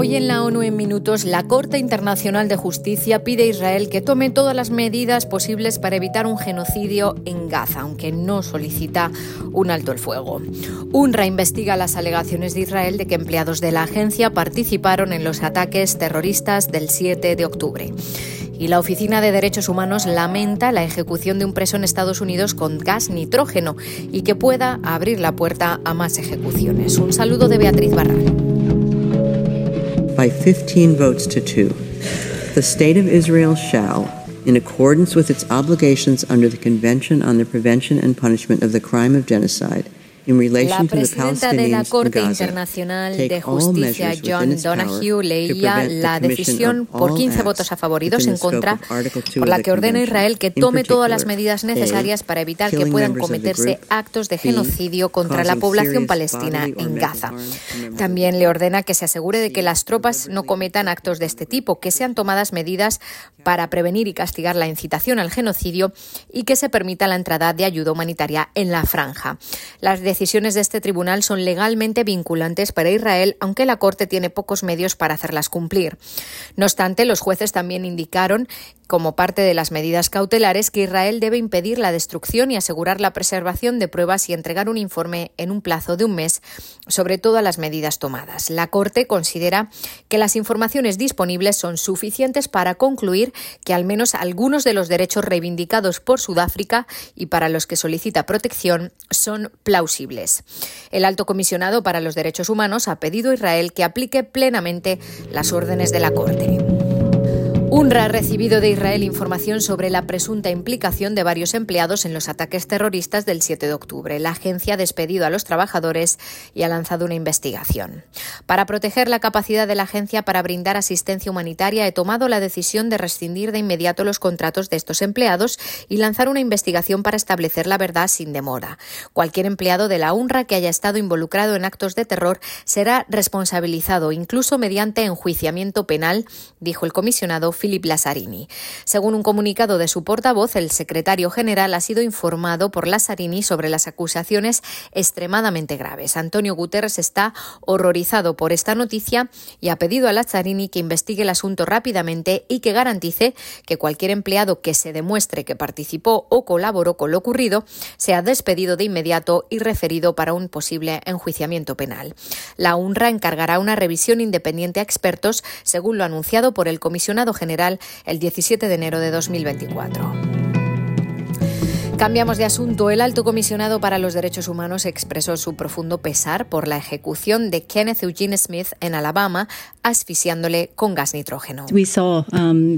Hoy en la ONU en minutos, la Corte Internacional de Justicia pide a Israel que tome todas las medidas posibles para evitar un genocidio en Gaza, aunque no solicita un alto el fuego. UNRWA investiga las alegaciones de Israel de que empleados de la agencia participaron en los ataques terroristas del 7 de octubre. Y la Oficina de Derechos Humanos lamenta la ejecución de un preso en Estados Unidos con gas nitrógeno y que pueda abrir la puerta a más ejecuciones. Un saludo de Beatriz Barral. By 15 votes to 2. The State of Israel shall, in accordance with its obligations under the Convention on the Prevention and Punishment of the Crime of Genocide, La presidenta de la Corte Internacional de Justicia, John Donahue, leía la decisión por 15 votos a favor y dos en contra, por la que ordena a Israel que tome todas las medidas necesarias para evitar que puedan cometerse actos de genocidio contra la población palestina en Gaza. También le ordena que se asegure de que las tropas no cometan actos de este tipo, que sean tomadas medidas para prevenir y castigar la incitación al genocidio y que se permita la entrada de ayuda humanitaria en la franja. Las decisiones de este tribunal son legalmente vinculantes para Israel, aunque la Corte tiene pocos medios para hacerlas cumplir. No obstante, los jueces también indicaron como parte de las medidas cautelares que Israel debe impedir la destrucción y asegurar la preservación de pruebas y entregar un informe en un plazo de un mes sobre todas las medidas tomadas. La Corte considera que las informaciones disponibles son suficientes para concluir que al menos algunos de los derechos reivindicados por Sudáfrica y para los que solicita protección son plausibles. El alto comisionado para los derechos humanos ha pedido a Israel que aplique plenamente las órdenes de la Corte. UNRWA ha recibido de Israel información sobre la presunta implicación de varios empleados en los ataques terroristas del 7 de octubre. La agencia ha despedido a los trabajadores y ha lanzado una investigación. Para proteger la capacidad de la agencia para brindar asistencia humanitaria, he tomado la decisión de rescindir de inmediato los contratos de estos empleados y lanzar una investigación para establecer la verdad sin demora. Cualquier empleado de la UNRWA que haya estado involucrado en actos de terror será responsabilizado, incluso mediante enjuiciamiento penal, dijo el comisionado Philip Lazzarini. Según un comunicado de su portavoz, el secretario general ha sido informado por Lazzarini sobre las acusaciones extremadamente graves. Antonio Guterres está horrorizado por esta noticia y ha pedido a Lazzarini que investigue el asunto rápidamente y que garantice que cualquier empleado que se demuestre que participó o colaboró con lo ocurrido sea despedido de inmediato y referido para un posible enjuiciamiento penal. La UNRWA encargará una revisión independiente a expertos, según lo anunciado por el comisionado general el 17 de enero de 2024. Cambiamos de asunto. El alto comisionado para los derechos humanos expresó su profundo pesar por la ejecución de Kenneth Eugene Smith en Alabama, asfixiándole con gas nitrógeno. Um,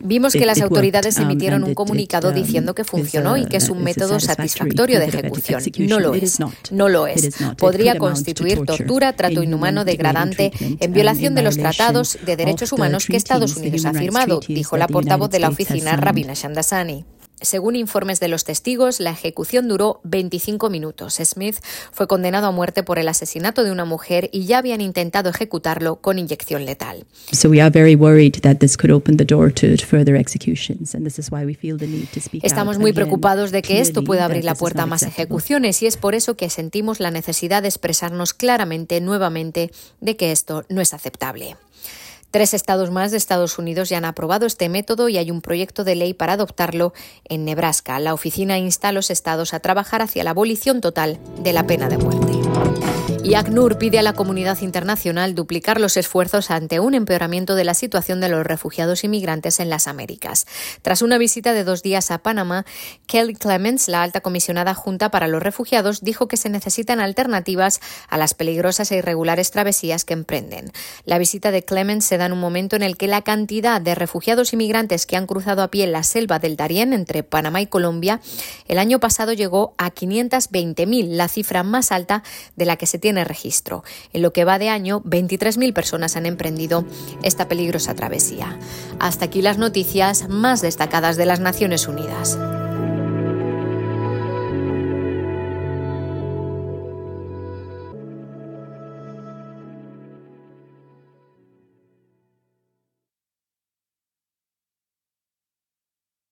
Vimos que las autoridades um, emitieron un comunicado um, diciendo que funcionó y que es un método satisfactorio de ejecución. No lo es. No lo es. Podría constituir tortura, trato inhumano, degradante, en violación de los tratados de derechos humanos que Estados Unidos ha firmado, dijo la portavoz de la oficina Rabina Shandasani. Según informes de los testigos, la ejecución duró 25 minutos. Smith fue condenado a muerte por el asesinato de una mujer y ya habían intentado ejecutarlo con inyección letal. Estamos muy preocupados de que esto pueda abrir la puerta a más ejecuciones y es por eso que sentimos la necesidad de expresarnos claramente nuevamente de que esto no es aceptable. Tres estados más de Estados Unidos ya han aprobado este método y hay un proyecto de ley para adoptarlo en Nebraska. La oficina insta a los estados a trabajar hacia la abolición total de la pena de muerte. Y ACNUR pide a la comunidad internacional duplicar los esfuerzos ante un empeoramiento de la situación de los refugiados inmigrantes en las Américas. Tras una visita de dos días a Panamá, Kelly Clements, la alta comisionada junta para los refugiados, dijo que se necesitan alternativas a las peligrosas e irregulares travesías que emprenden. La visita de Clements se da en un momento en el que la cantidad de refugiados inmigrantes que han cruzado a pie la selva del Darién entre Panamá y Colombia el año pasado llegó a 520.000, la cifra más alta de la que se tiene tiene registro. En lo que va de año, 23.000 personas han emprendido esta peligrosa travesía. Hasta aquí las noticias más destacadas de las Naciones Unidas.